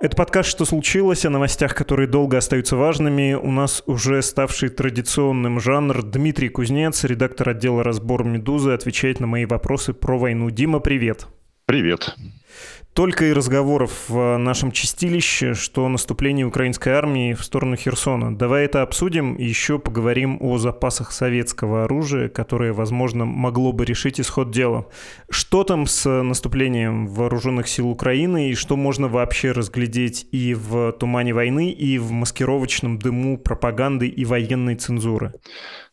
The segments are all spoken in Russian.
Это подкаст «Что случилось?» о новостях, которые долго остаются важными. У нас уже ставший традиционным жанр Дмитрий Кузнец, редактор отдела «Разбор Медузы», отвечает на мои вопросы про войну. Дима, привет. Привет только и разговоров в нашем чистилище, что наступление украинской армии в сторону Херсона. Давай это обсудим и еще поговорим о запасах советского оружия, которое, возможно, могло бы решить исход дела. Что там с наступлением вооруженных сил Украины и что можно вообще разглядеть и в тумане войны, и в маскировочном дыму пропаганды и военной цензуры?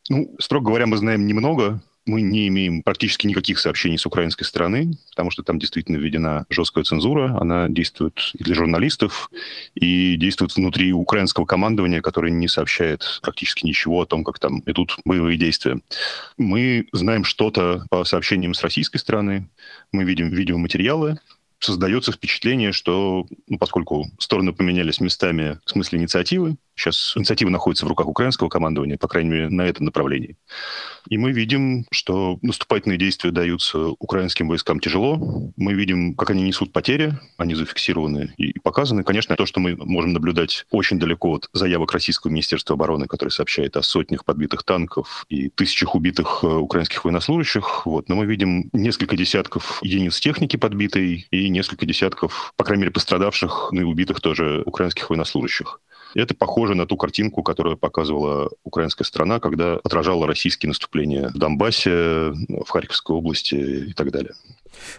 Ну, строго говоря, мы знаем немного мы не имеем практически никаких сообщений с украинской стороны, потому что там действительно введена жесткая цензура. Она действует и для журналистов, и действует внутри украинского командования, которое не сообщает практически ничего о том, как там идут боевые действия. Мы знаем что-то по сообщениям с российской стороны, мы видим видеоматериалы, создается впечатление, что, ну, поскольку стороны поменялись местами в смысле инициативы, сейчас инициатива находится в руках украинского командования, по крайней мере, на этом направлении. И мы видим, что наступательные действия даются украинским войскам тяжело. Мы видим, как они несут потери, они зафиксированы и показаны. Конечно, то, что мы можем наблюдать очень далеко от заявок Российского Министерства обороны, которое сообщает о сотнях подбитых танков и тысячах убитых э, украинских военнослужащих. Вот. Но мы видим несколько десятков единиц техники подбитой и несколько десятков, по крайней мере, пострадавших, ну и убитых тоже украинских военнослужащих. Это похоже на ту картинку, которую показывала украинская страна, когда отражала российские наступления в Донбассе, в Харьковской области и так далее.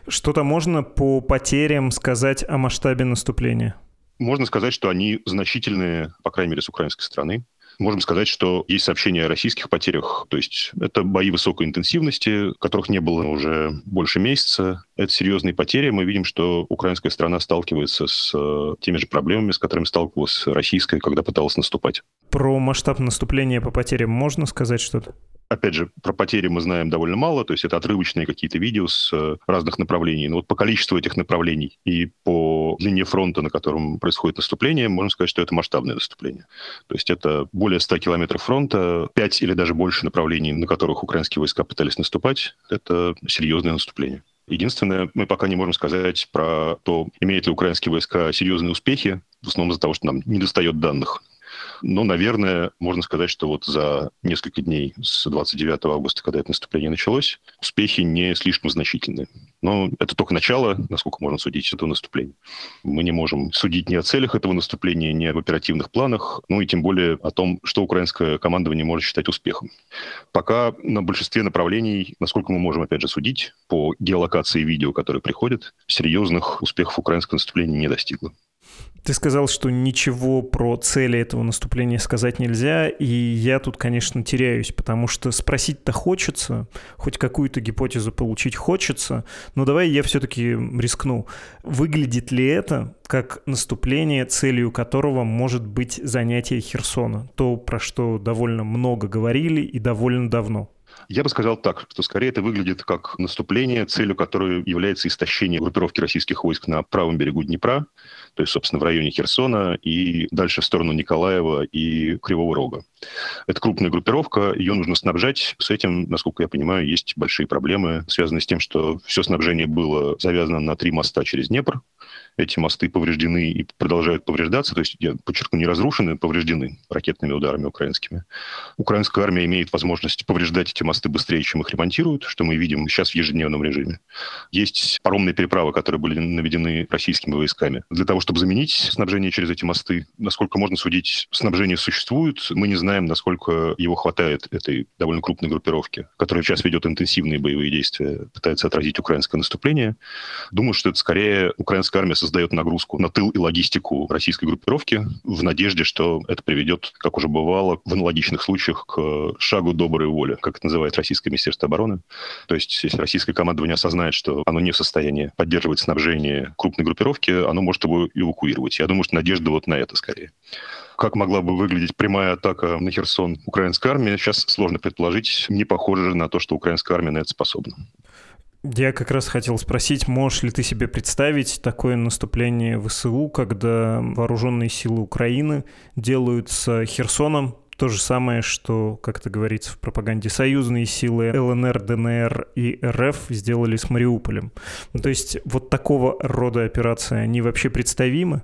Что-то можно по потерям сказать о масштабе наступления? Можно сказать, что они значительные, по крайней мере, с украинской стороны. Можем сказать, что есть сообщения о российских потерях, то есть это бои высокой интенсивности, которых не было уже больше месяца. Это серьезные потери. Мы видим, что украинская страна сталкивается с э, теми же проблемами, с которыми сталкивалась российская, когда пыталась наступать. Про масштаб наступления по потерям можно сказать что-то? Опять же, про потери мы знаем довольно мало, то есть это отрывочные какие-то видео с э, разных направлений. Но вот по количеству этих направлений и по длине фронта, на котором происходит наступление, можно сказать, что это масштабное наступление. То есть это более 100 километров фронта, 5 или даже больше направлений, на которых украинские войска пытались наступать. Это серьезное наступление. Единственное, мы пока не можем сказать про то, имеют ли украинские войска серьезные успехи, в основном из-за того, что нам не достает данных но, наверное, можно сказать, что вот за несколько дней с 29 августа, когда это наступление началось, успехи не слишком значительны. Но это только начало, насколько можно судить, этого наступления. Мы не можем судить ни о целях этого наступления, ни об оперативных планах, ну и тем более о том, что украинское командование может считать успехом. Пока на большинстве направлений, насколько мы можем, опять же, судить по геолокации видео, которые приходят, серьезных успехов украинское наступление не достигло. Ты сказал, что ничего про цели этого наступления сказать нельзя, и я тут, конечно, теряюсь, потому что спросить-то хочется, хоть какую-то гипотезу получить хочется, но давай я все-таки рискну. Выглядит ли это как наступление, целью которого может быть занятие Херсона? То, про что довольно много говорили и довольно давно. Я бы сказал так, что скорее это выглядит как наступление, целью которой является истощение группировки российских войск на правом берегу Днепра, то есть, собственно, в районе Херсона и дальше в сторону Николаева и Кривого Рога. Это крупная группировка, ее нужно снабжать. С этим, насколько я понимаю, есть большие проблемы, связанные с тем, что все снабжение было завязано на три моста через Днепр, эти мосты повреждены и продолжают повреждаться, то есть, я подчеркну, не разрушены, повреждены ракетными ударами украинскими. Украинская армия имеет возможность повреждать эти мосты быстрее, чем их ремонтируют, что мы видим сейчас в ежедневном режиме. Есть паромные переправы, которые были наведены российскими войсками. Для того, чтобы заменить снабжение через эти мосты, насколько можно судить, снабжение существует. Мы не знаем, насколько его хватает этой довольно крупной группировки, которая сейчас ведет интенсивные боевые действия, пытается отразить украинское наступление. Думаю, что это скорее украинская армия создает нагрузку на тыл и логистику российской группировки в надежде, что это приведет, как уже бывало в аналогичных случаях, к шагу доброй воли, как это называет Российское Министерство обороны. То есть, если российское командование осознает, что оно не в состоянии поддерживать снабжение крупной группировки, оно может его эвакуировать. Я думаю, что надежда вот на это скорее. Как могла бы выглядеть прямая атака на Херсон украинской армии, сейчас сложно предположить. Не похоже на то, что украинская армия на это способна. Я как раз хотел спросить, можешь ли ты себе представить такое наступление ВСУ, когда вооруженные силы Украины делают с Херсоном то же самое, что, как это говорится в пропаганде, союзные силы ЛНР, ДНР и РФ сделали с Мариуполем. То есть вот такого рода операции, они вообще представимы?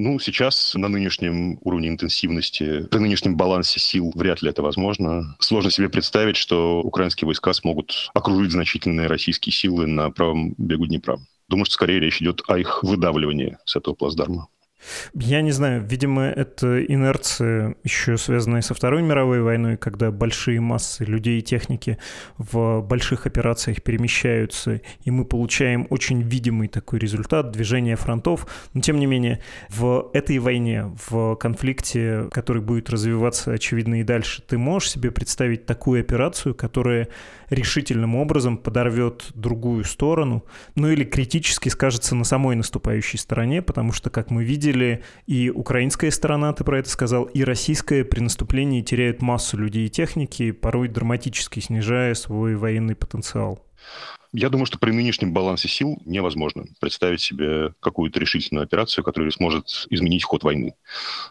Ну, сейчас на нынешнем уровне интенсивности, при нынешнем балансе сил вряд ли это возможно. Сложно себе представить, что украинские войска смогут окружить значительные российские силы на правом берегу Днепра. Думаю, что скорее речь идет о их выдавливании с этого плацдарма. Я не знаю, видимо, это инерция еще связанная со Второй мировой войной, когда большие массы людей и техники в больших операциях перемещаются, и мы получаем очень видимый такой результат движения фронтов. Но, тем не менее, в этой войне, в конфликте, который будет развиваться, очевидно, и дальше, ты можешь себе представить такую операцию, которая решительным образом подорвет другую сторону, ну или критически скажется на самой наступающей стороне, потому что, как мы видим, видели и украинская сторона, ты про это сказал, и российская при наступлении теряют массу людей и техники, порой драматически снижая свой военный потенциал. Я думаю, что при нынешнем балансе сил невозможно представить себе какую-то решительную операцию, которая сможет изменить ход войны.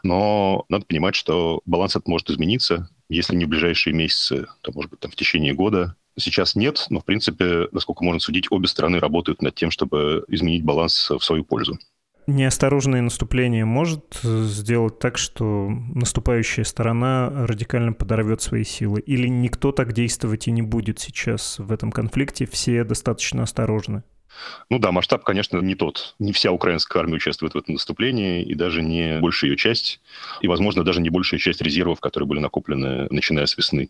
Но надо понимать, что баланс этот может измениться, если не в ближайшие месяцы, то, может быть, там, в течение года. Сейчас нет, но, в принципе, насколько можно судить, обе стороны работают над тем, чтобы изменить баланс в свою пользу неосторожное наступление может э, сделать так, что наступающая сторона радикально подорвет свои силы? Или никто так действовать и не будет сейчас в этом конфликте? Все достаточно осторожны? Ну да, масштаб, конечно, не тот. Не вся украинская армия участвует в этом наступлении, и даже не большая ее часть, и, возможно, даже не большая часть резервов, которые были накоплены, начиная с весны.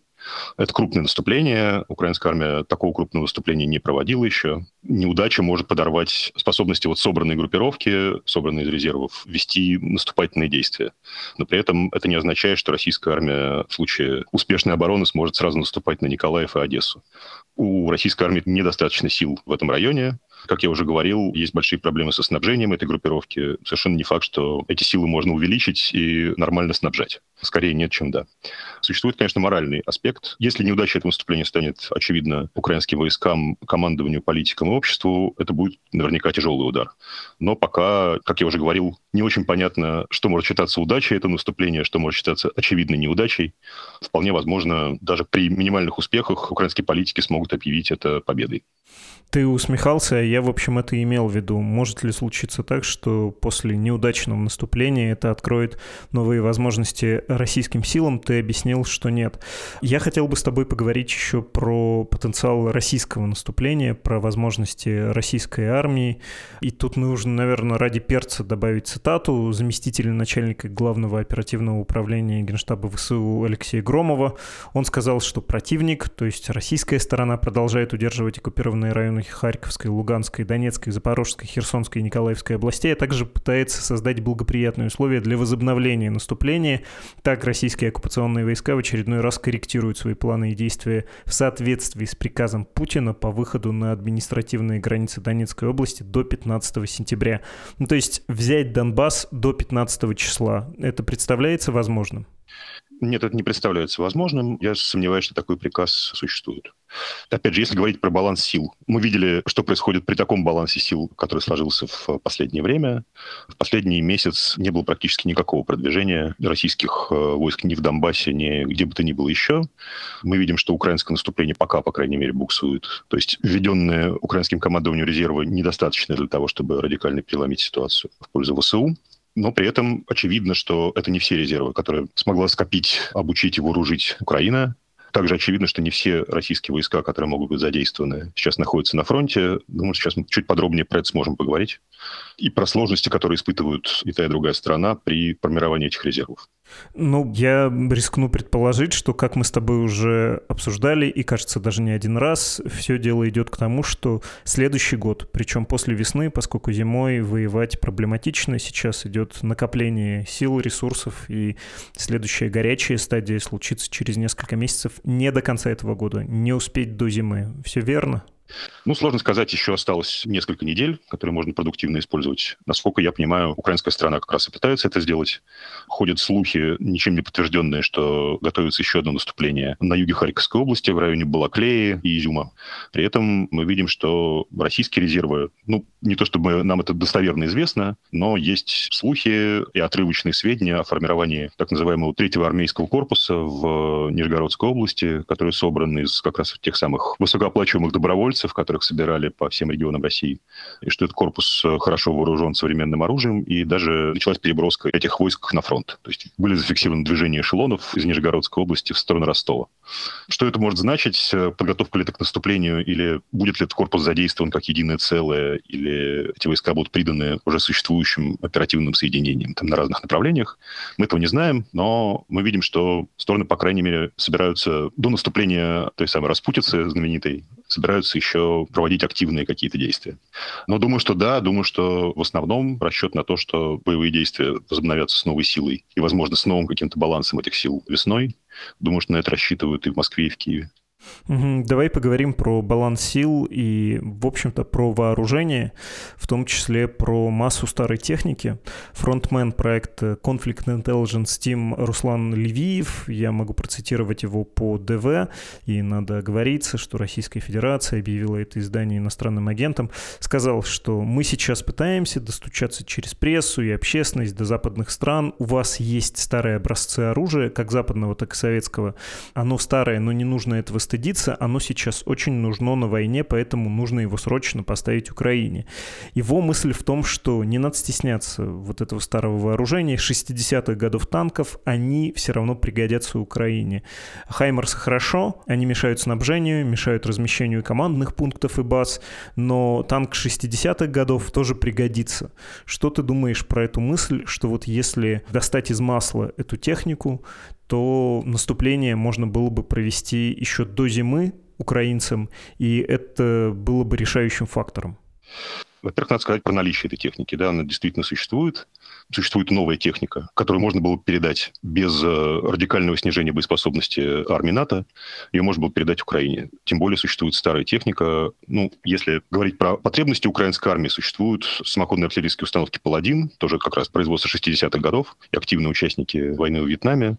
Это крупное наступление. Украинская армия такого крупного наступления не проводила еще. Неудача может подорвать способности вот собранной группировки, собранной из резервов, вести наступательные действия. Но при этом это не означает, что российская армия в случае успешной обороны сможет сразу наступать на Николаев и Одессу. У российской армии недостаточно сил в этом районе. Как я уже говорил, есть большие проблемы со снабжением этой группировки. Совершенно не факт, что эти силы можно увеличить и нормально снабжать. Скорее нет, чем да. Существует, конечно, моральный аспект. Если неудача этого наступления станет очевидно украинским войскам, командованию, политикам и обществу, это будет наверняка тяжелый удар. Но пока, как я уже говорил, не очень понятно, что может считаться удачей этого наступления, что может считаться очевидной неудачей. Вполне возможно, даже при минимальных успехах украинские политики смогут объявить это победой. Ты усмехался, а я, в общем, это имел в виду. Может ли случиться так, что после неудачного наступления это откроет новые возможности российским силам? Ты объяснил, что нет. Я хотел бы с тобой поговорить еще про потенциал российского наступления, про возможности российской армии. И тут нужно, наверное, ради перца добавить цитату заместителя начальника главного оперативного управления Генштаба ВСУ Алексея Громова. Он сказал, что противник, то есть российская сторона, продолжает удерживать оккупированные районы районах Харьковской, Луганской, Донецкой, Запорожской, Херсонской и Николаевской областей, а также пытается создать благоприятные условия для возобновления наступления. Так российские оккупационные войска в очередной раз корректируют свои планы и действия в соответствии с приказом Путина по выходу на административные границы Донецкой области до 15 сентября. Ну, то есть взять Донбасс до 15 числа. Это представляется возможным? Нет, это не представляется возможным. Я сомневаюсь, что такой приказ существует. Опять же, если говорить про баланс сил, мы видели, что происходит при таком балансе сил, который сложился в последнее время. В последний месяц не было практически никакого продвижения российских э, войск ни в Донбассе, ни где бы то ни было еще. Мы видим, что украинское наступление пока, по крайней мере, буксует. То есть введенные украинским командованием резервы недостаточны для того, чтобы радикально переломить ситуацию в пользу ВСУ но при этом очевидно, что это не все резервы, которые смогла скопить, обучить и вооружить Украина. Также очевидно, что не все российские войска, которые могут быть задействованы, сейчас находятся на фронте. Думаю, сейчас мы чуть подробнее про это сможем поговорить. И про сложности, которые испытывают и та, и другая страна при формировании этих резервов. Ну, я рискну предположить, что, как мы с тобой уже обсуждали, и, кажется, даже не один раз, все дело идет к тому, что следующий год, причем после весны, поскольку зимой воевать проблематично, сейчас идет накопление сил, ресурсов, и следующая горячая стадия случится через несколько месяцев, не до конца этого года, не успеть до зимы. Все верно? Ну, сложно сказать, еще осталось несколько недель, которые можно продуктивно использовать. Насколько я понимаю, украинская страна как раз и пытается это сделать. Ходят слухи, ничем не подтвержденные, что готовится еще одно наступление на юге Харьковской области, в районе Балаклеи и Изюма. При этом мы видим, что российские резервы, ну, не то чтобы нам это достоверно известно, но есть слухи и отрывочные сведения о формировании так называемого третьего армейского корпуса в Нижегородской области, который собран из как раз тех самых высокооплачиваемых добровольцев, которых собирали по всем регионам России, и что этот корпус э, хорошо вооружен современным оружием, и даже началась переброска этих войск на фронт. То есть были зафиксированы движения эшелонов из Нижегородской области в сторону Ростова. Что это может значить? Подготовка ли это к наступлению, или будет ли этот корпус задействован как единое целое, или эти войска будут приданы уже существующим оперативным соединениям там, на разных направлениях? Мы этого не знаем, но мы видим, что стороны, по крайней мере, собираются до наступления той самой распутицы знаменитой, собираются еще проводить активные какие-то действия. Но думаю, что да, думаю, что в основном расчет на то, что боевые действия возобновятся с новой силой и, возможно, с новым каким-то балансом этих сил весной. Думаю, что на это рассчитывают и в Москве, и в Киеве. Давай поговорим про баланс сил и, в общем-то, про вооружение, в том числе про массу старой техники. Фронтмен проекта Conflict Intelligence Team Руслан Левиев, я могу процитировать его по ДВ, и надо оговориться, что Российская Федерация объявила это издание иностранным агентом, сказал, что мы сейчас пытаемся достучаться через прессу и общественность до западных стран. У вас есть старые образцы оружия, как западного, так и советского. Оно старое, но не нужно этого стыдиться, оно сейчас очень нужно на войне, поэтому нужно его срочно поставить Украине. Его мысль в том, что не надо стесняться вот этого старого вооружения, 60-х годов танков, они все равно пригодятся Украине. Хаймерсы хорошо, они мешают снабжению, мешают размещению командных пунктов и баз, но танк 60-х годов тоже пригодится. Что ты думаешь про эту мысль, что вот если достать из масла эту технику, то наступление можно было бы провести еще до зимы украинцам, и это было бы решающим фактором. Во-первых, надо сказать про наличие этой техники. Да, она действительно существует существует новая техника, которую можно было передать без э, радикального снижения боеспособности армии НАТО. Ее можно было передать Украине. Тем более существует старая техника. Ну, если говорить про потребности украинской армии, существуют самоходные артиллерийские установки «Паладин», тоже как раз производства 60-х годов, и активные участники войны в Вьетнаме.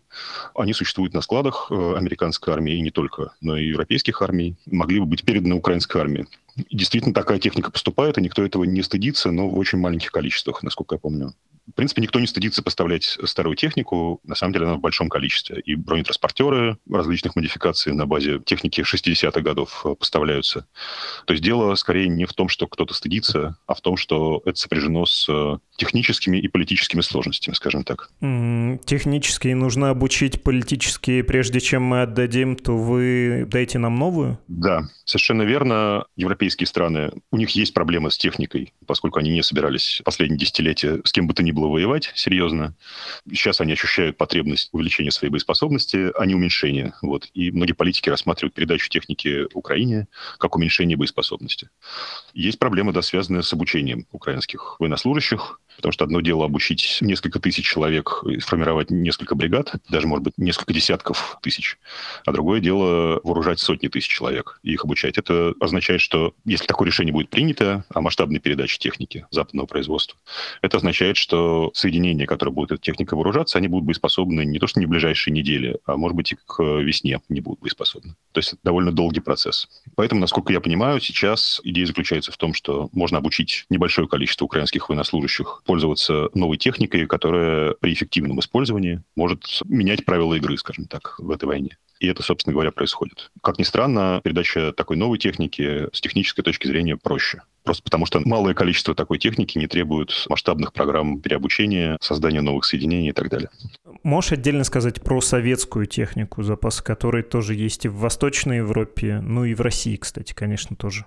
Они существуют на складах э, американской армии, и не только, но и европейских армий. Могли бы быть переданы украинской армии. Действительно, такая техника поступает, и никто этого не стыдится, но в очень маленьких количествах, насколько я помню. В принципе, никто не стыдится поставлять старую технику. На самом деле она в большом количестве. И бронетранспортеры различных модификаций на базе техники 60-х годов э, поставляются. То есть дело скорее не в том, что кто-то стыдится, а в том, что это сопряжено с э, техническими и политическими сложностями, скажем так. Технические нужно обучить, политические, прежде чем мы отдадим, то вы дайте нам новую? Да, совершенно верно. Европейские страны, у них есть проблемы с техникой, поскольку они не собирались последние десятилетия с кем бы то ни было было воевать серьезно. Сейчас они ощущают потребность увеличения своей боеспособности, а не уменьшения. Вот. И многие политики рассматривают передачу техники Украине как уменьшение боеспособности. Есть проблемы, да, связанные с обучением украинских военнослужащих, Потому что одно дело обучить несколько тысяч человек, сформировать несколько бригад, даже, может быть, несколько десятков тысяч, а другое дело вооружать сотни тысяч человек и их обучать. Это означает, что если такое решение будет принято о масштабной передаче техники западного производства, это означает, что соединения, которые будут эта техника вооружаться, они будут боеспособны не то что не в ближайшие недели, а может быть и к весне не будут боеспособны. То есть это довольно долгий процесс. Поэтому, насколько я понимаю, сейчас идея заключается в том, что можно обучить небольшое количество украинских военнослужащих пользоваться новой техникой, которая при эффективном использовании может менять правила игры, скажем так, в этой войне. И это, собственно говоря, происходит. Как ни странно, передача такой новой техники с технической точки зрения проще. Просто потому что малое количество такой техники не требует масштабных программ переобучения, создания новых соединений и так далее. Можешь отдельно сказать про советскую технику, запасы которой тоже есть и в Восточной Европе, ну и в России, кстати, конечно, тоже.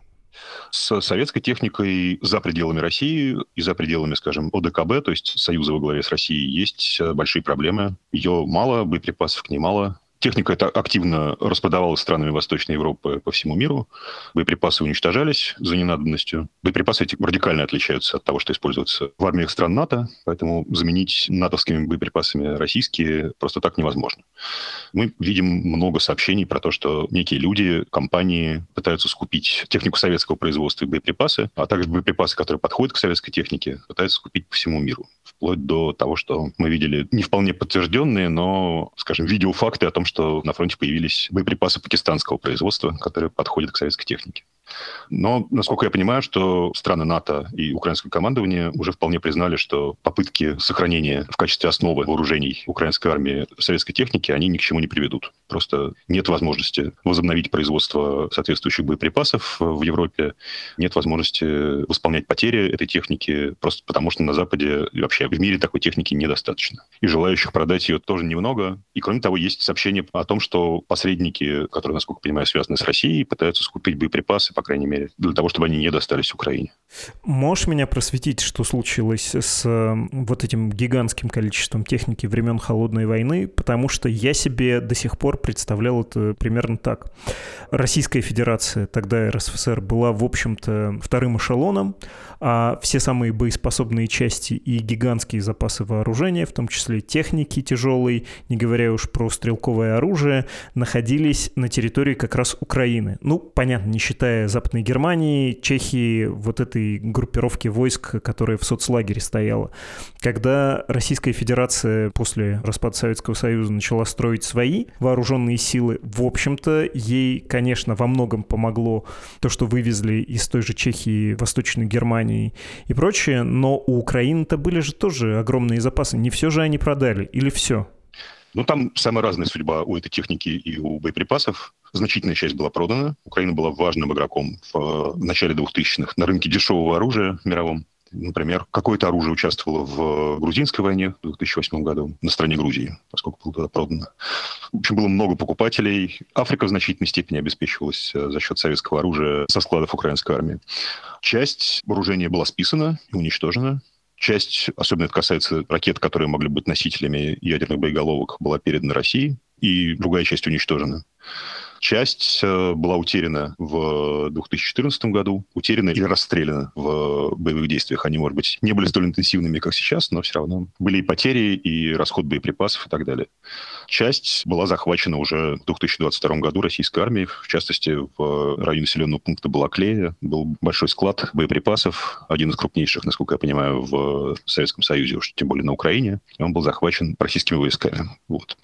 С советской техникой за пределами России и за пределами, скажем, ОДКБ, то есть Союза во главе с Россией, есть большие проблемы. Ее мало, боеприпасов к ней мало, Техника эта активно распродавалась странами Восточной Европы по всему миру. Боеприпасы уничтожались за ненадобностью. Боеприпасы эти радикально отличаются от того, что используется в армиях стран НАТО, поэтому заменить натовскими боеприпасами российские просто так невозможно. Мы видим много сообщений про то, что некие люди, компании пытаются скупить технику советского производства и боеприпасы, а также боеприпасы, которые подходят к советской технике, пытаются скупить по всему миру. Вплоть до того, что мы видели не вполне подтвержденные, но, скажем, видеофакты о том, что на фронте появились боеприпасы пакистанского производства, которые подходят к советской технике. Но, насколько я понимаю, что страны НАТО и украинское командование уже вполне признали, что попытки сохранения в качестве основы вооружений украинской армии советской техники, они ни к чему не приведут. Просто нет возможности возобновить производство соответствующих боеприпасов в Европе, нет возможности восполнять потери этой техники, просто потому что на Западе вообще в мире такой техники недостаточно. И желающих продать ее тоже немного. И кроме того, есть сообщение о том, что посредники, которые, насколько я понимаю, связаны с Россией, пытаются скупить боеприпасы, по крайней мере, для того, чтобы они не достались Украине. Можешь меня просветить, что случилось с вот этим гигантским количеством техники времен Холодной войны? Потому что я себе до сих пор представлял это примерно так. Российская Федерация, тогда РСФСР, была, в общем-то, вторым эшелоном, а все самые боеспособные части и гигантские запасы вооружения, в том числе техники тяжелой, не говоря уж про стрелковое оружие, находились на территории как раз Украины. Ну, понятно, не считая Западной Германии, Чехии, вот этой группировки войск, которая в соцлагере стояла. Когда Российская Федерация после распада Советского Союза начала строить свои вооруженные силы, в общем-то, ей, конечно, во многом помогло то, что вывезли из той же Чехии, Восточной Германии и прочее, но у Украины-то были же тоже огромные запасы. Не все же они продали, или все? Ну, там самая разная судьба у этой техники и у боеприпасов. Значительная часть была продана. Украина была важным игроком в, в начале 2000-х на рынке дешевого оружия мировом. Например, какое-то оружие участвовало в грузинской войне в 2008 году на стороне Грузии, поскольку было продано. В общем, было много покупателей. Африка в значительной степени обеспечивалась э, за счет советского оружия со складов украинской армии. Часть вооружения была списана и уничтожена. Часть, особенно это касается ракет, которые могли быть носителями ядерных боеголовок, была передана России, и другая часть уничтожена. Часть э, была утеряна в 2014 году, утеряна или расстреляна в боевых действиях. Они, может быть, не были столь интенсивными, как сейчас, но все равно были и потери, и расход боеприпасов и так далее. Часть была захвачена уже в 2022 году российской армией, в частности, в районе населенного пункта Балаклея был большой склад боеприпасов, один из крупнейших, насколько я понимаю, в Советском Союзе, уж тем более на Украине. Он был захвачен российскими войсками. Вот.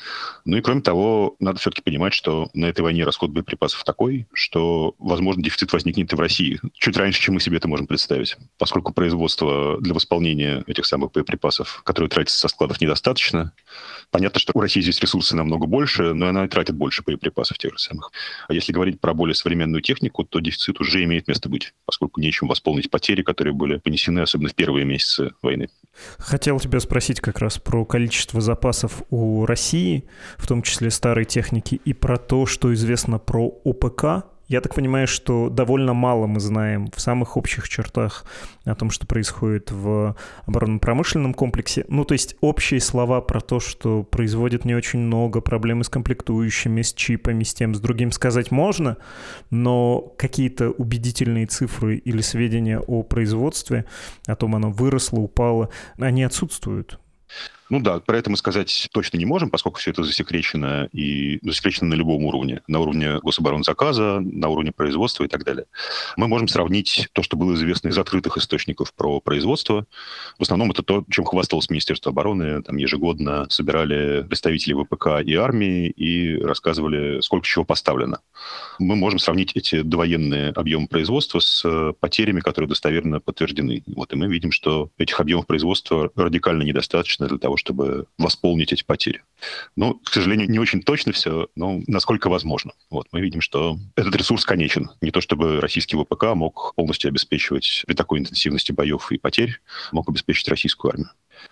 Ну и кроме того, надо все-таки понимать, что на этой войне расход боеприпасов такой, что, возможно, дефицит возникнет и в России чуть раньше, чем мы себе это можем представить. Поскольку производство для восполнения этих самых боеприпасов, которые тратятся со складов, недостаточно, понятно, что у России здесь ресурсы намного больше, но она и тратит больше боеприпасов тех же самых. А если говорить про более современную технику, то дефицит уже имеет место быть, поскольку нечем восполнить потери, которые были понесены, особенно в первые месяцы войны. Хотел тебя спросить как раз про количество запасов у России, в том числе старой техники, и про то, что известно про ОПК, я так понимаю, что довольно мало мы знаем в самых общих чертах о том, что происходит в оборонно-промышленном комплексе. Ну, то есть общие слова про то, что производит не очень много, проблемы с комплектующими, с чипами, с тем, с другим сказать можно, но какие-то убедительные цифры или сведения о производстве, о том, оно выросло, упало, они отсутствуют. Ну да, про это мы сказать точно не можем, поскольку все это засекречено и засекречено на любом уровне. На уровне гособоронзаказа, на уровне производства и так далее. Мы можем сравнить то, что было известно из открытых источников про производство. В основном это то, чем хвасталось Министерство обороны. Там ежегодно собирали представителей ВПК и армии и рассказывали, сколько чего поставлено. Мы можем сравнить эти довоенные объемы производства с потерями, которые достоверно подтверждены. Вот, и мы видим, что этих объемов производства радикально недостаточно для того, чтобы восполнить эти потери. Ну, к сожалению, не очень точно все, но насколько возможно. Вот, мы видим, что этот ресурс конечен. Не то чтобы российский ВПК мог полностью обеспечивать при такой интенсивности боев и потерь, мог обеспечить российскую армию.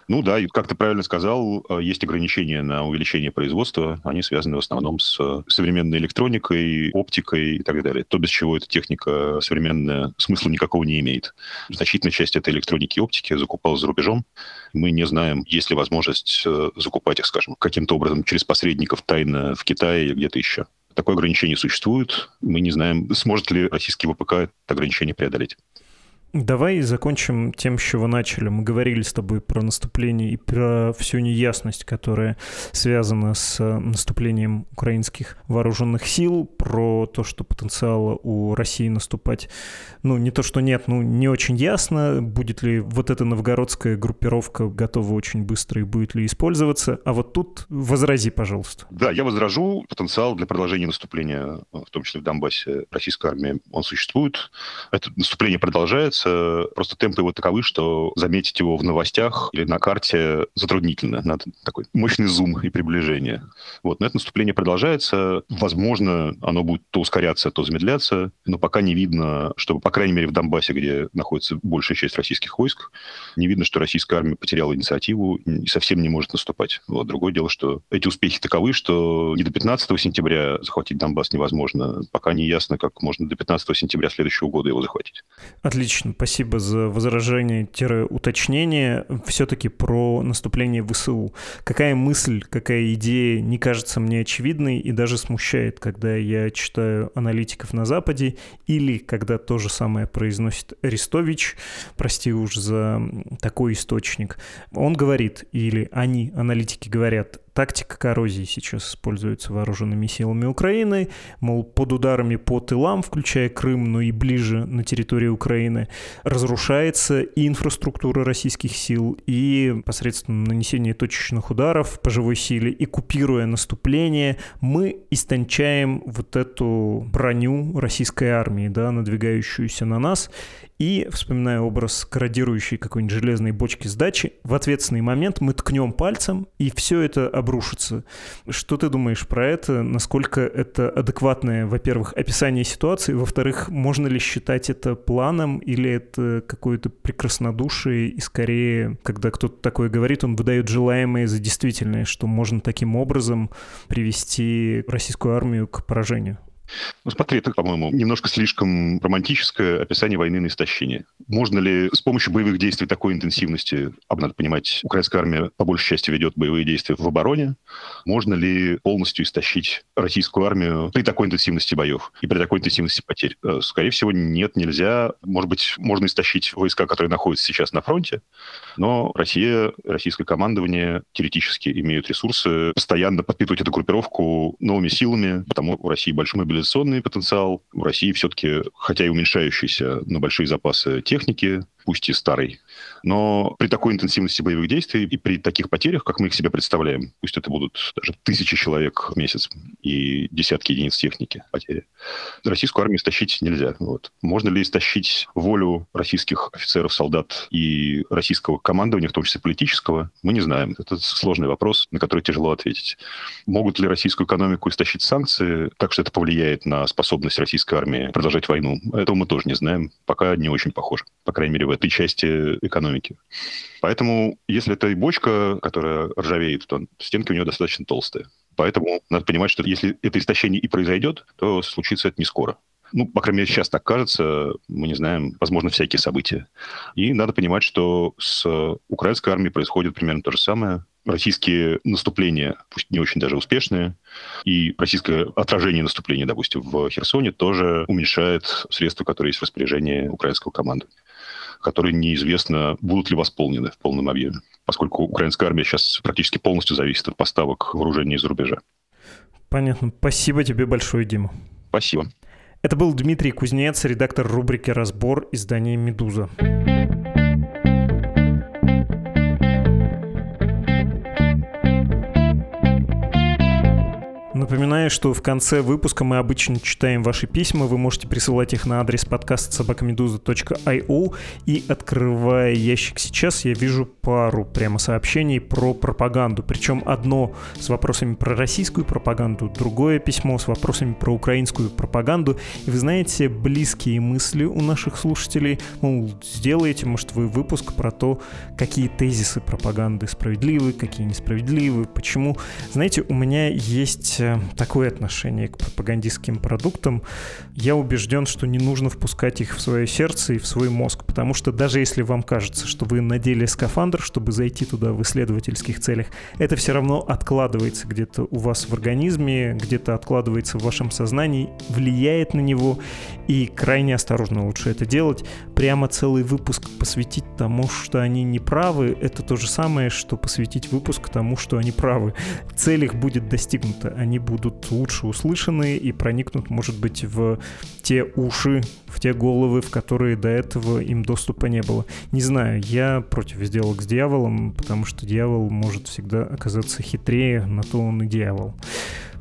Ну да, и как ты правильно сказал, э, есть ограничения на увеличение производства. Они связаны в основном с э, современной электроникой, оптикой и так далее. То, без чего эта техника современная смысла никакого не имеет. Значительная часть этой электроники и оптики закупалась за рубежом. Мы не знаем, есть ли возможность э, закупать их, скажем, каким-то образом через посредников тайно в Китае или где-то еще. Такое ограничение существует. Мы не знаем, сможет ли российский ВПК это ограничение преодолеть. Давай закончим тем, с чего начали. Мы говорили с тобой про наступление и про всю неясность, которая связана с э, наступлением украинских вооруженных сил, про то, что потенциала у России наступать, ну, не то, что нет, ну, не очень ясно, будет ли вот эта новгородская группировка готова очень быстро и будет ли использоваться. А вот тут возрази, пожалуйста. Да, я возражу. Потенциал для продолжения наступления, в том числе в Донбассе, российской армии, он существует. Это наступление продолжается продолжается. Просто темпы его таковы, что заметить его в новостях или на карте затруднительно. Надо такой мощный зум и приближение. Вот. Но это наступление продолжается. Возможно, оно будет то ускоряться, то замедляться. Но пока не видно, чтобы, по крайней мере, в Донбассе, где находится большая часть российских войск, не видно, что российская армия потеряла инициативу и совсем не может наступать. Вот. Другое дело, что эти успехи таковы, что не до 15 сентября захватить Донбасс невозможно. Пока не ясно, как можно до 15 сентября следующего года его захватить. Отлично спасибо за возражение-уточнение. Все-таки про наступление ВСУ. Какая мысль, какая идея не кажется мне очевидной и даже смущает, когда я читаю аналитиков на Западе или когда то же самое произносит Арестович, прости уж за такой источник. Он говорит, или они, аналитики, говорят, тактика коррозии сейчас используется вооруженными силами Украины, мол, под ударами по тылам, включая Крым, но и ближе на территории Украины, разрушается и инфраструктура российских сил, и посредством нанесения точечных ударов по живой силе, и купируя наступление, мы истончаем вот эту броню российской армии, да, надвигающуюся на нас, и, вспоминая образ корродирующей какой-нибудь железной бочки с дачи, в ответственный момент мы ткнем пальцем, и все это обрушится. Что ты думаешь про это? Насколько это адекватное, во-первых, описание ситуации, во-вторых, можно ли считать это планом, или это какое-то прекраснодушие, и скорее, когда кто-то такое говорит, он выдает желаемое за действительное, что можно таким образом привести российскую армию к поражению? Ну, смотри, это, по-моему, немножко слишком романтическое описание войны на истощение. Можно ли с помощью боевых действий такой интенсивности, а надо понимать, украинская армия по большей части ведет боевые действия в обороне, можно ли полностью истощить российскую армию при такой интенсивности боев и при такой интенсивности потерь? Э, скорее всего, нет, нельзя. Может быть, можно истощить войска, которые находятся сейчас на фронте, но Россия, российское командование теоретически имеют ресурсы постоянно подпитывать эту группировку новыми силами, потому у России большой мобилизационный мобилизационный потенциал. В России все-таки, хотя и уменьшающиеся, но большие запасы техники, пусть и старый. Но при такой интенсивности боевых действий и при таких потерях, как мы их себе представляем, пусть это будут даже тысячи человек в месяц и десятки единиц техники потери, российскую армию истощить нельзя. Вот. Можно ли истощить волю российских офицеров, солдат и российского командования, в том числе политического, мы не знаем. Это сложный вопрос, на который тяжело ответить. Могут ли российскую экономику истощить санкции так, что это повлияет на способность российской армии продолжать войну? Этого мы тоже не знаем. Пока не очень похоже. По крайней мере, в этой части экономики. Поэтому, если это и бочка, которая ржавеет, то стенки у нее достаточно толстые. Поэтому надо понимать, что если это истощение и произойдет, то случится это не скоро. Ну, по крайней мере, сейчас так кажется, мы не знаем, возможно, всякие события. И надо понимать, что с украинской армией происходит примерно то же самое. Российские наступления, пусть не очень даже успешные, и российское отражение наступления, допустим, в Херсоне тоже уменьшает средства, которые есть в распоряжении украинского команды которые неизвестно, будут ли восполнены в полном объеме, поскольку украинская армия сейчас практически полностью зависит от поставок вооружений из-за рубежа. Понятно. Спасибо тебе большое, Дима. Спасибо. Это был Дмитрий Кузнец, редактор рубрики «Разбор» издания «Медуза». Напоминаю, что в конце выпуска мы обычно читаем ваши письма. Вы можете присылать их на адрес подкаста собакамедуза.io. И открывая ящик сейчас, я вижу пару прямо сообщений про пропаганду. Причем одно с вопросами про российскую пропаганду, другое письмо с вопросами про украинскую пропаганду. И вы знаете, близкие мысли у наших слушателей. Мол, сделайте, может, вы выпуск про то, какие тезисы пропаганды справедливы, какие несправедливы, почему. Знаете, у меня есть такое отношение к пропагандистским продуктам, я убежден, что не нужно впускать их в свое сердце и в свой мозг, потому что даже если вам кажется, что вы надели скафандр, чтобы зайти туда в исследовательских целях, это все равно откладывается где-то у вас в организме, где-то откладывается в вашем сознании, влияет на него, и крайне осторожно лучше это делать. Прямо целый выпуск посвятить тому, что они не правы, это то же самое, что посвятить выпуск тому, что они правы. Цель их будет достигнута, они будут лучше услышаны и проникнут, может быть, в те уши, в те головы, в которые до этого им доступа не было. Не знаю, я против сделок с дьяволом, потому что дьявол может всегда оказаться хитрее, на то он и дьявол.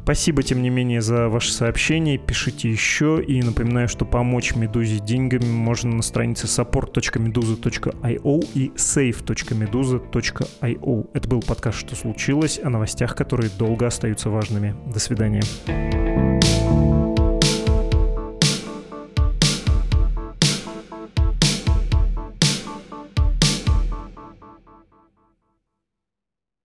Спасибо, тем не менее, за ваши сообщения. Пишите еще. И напоминаю, что помочь Медузе деньгами можно на странице support.meduza.io и save.meduza.io. Это был подкаст «Что случилось?» о новостях, которые долго остаются важными. До свидания.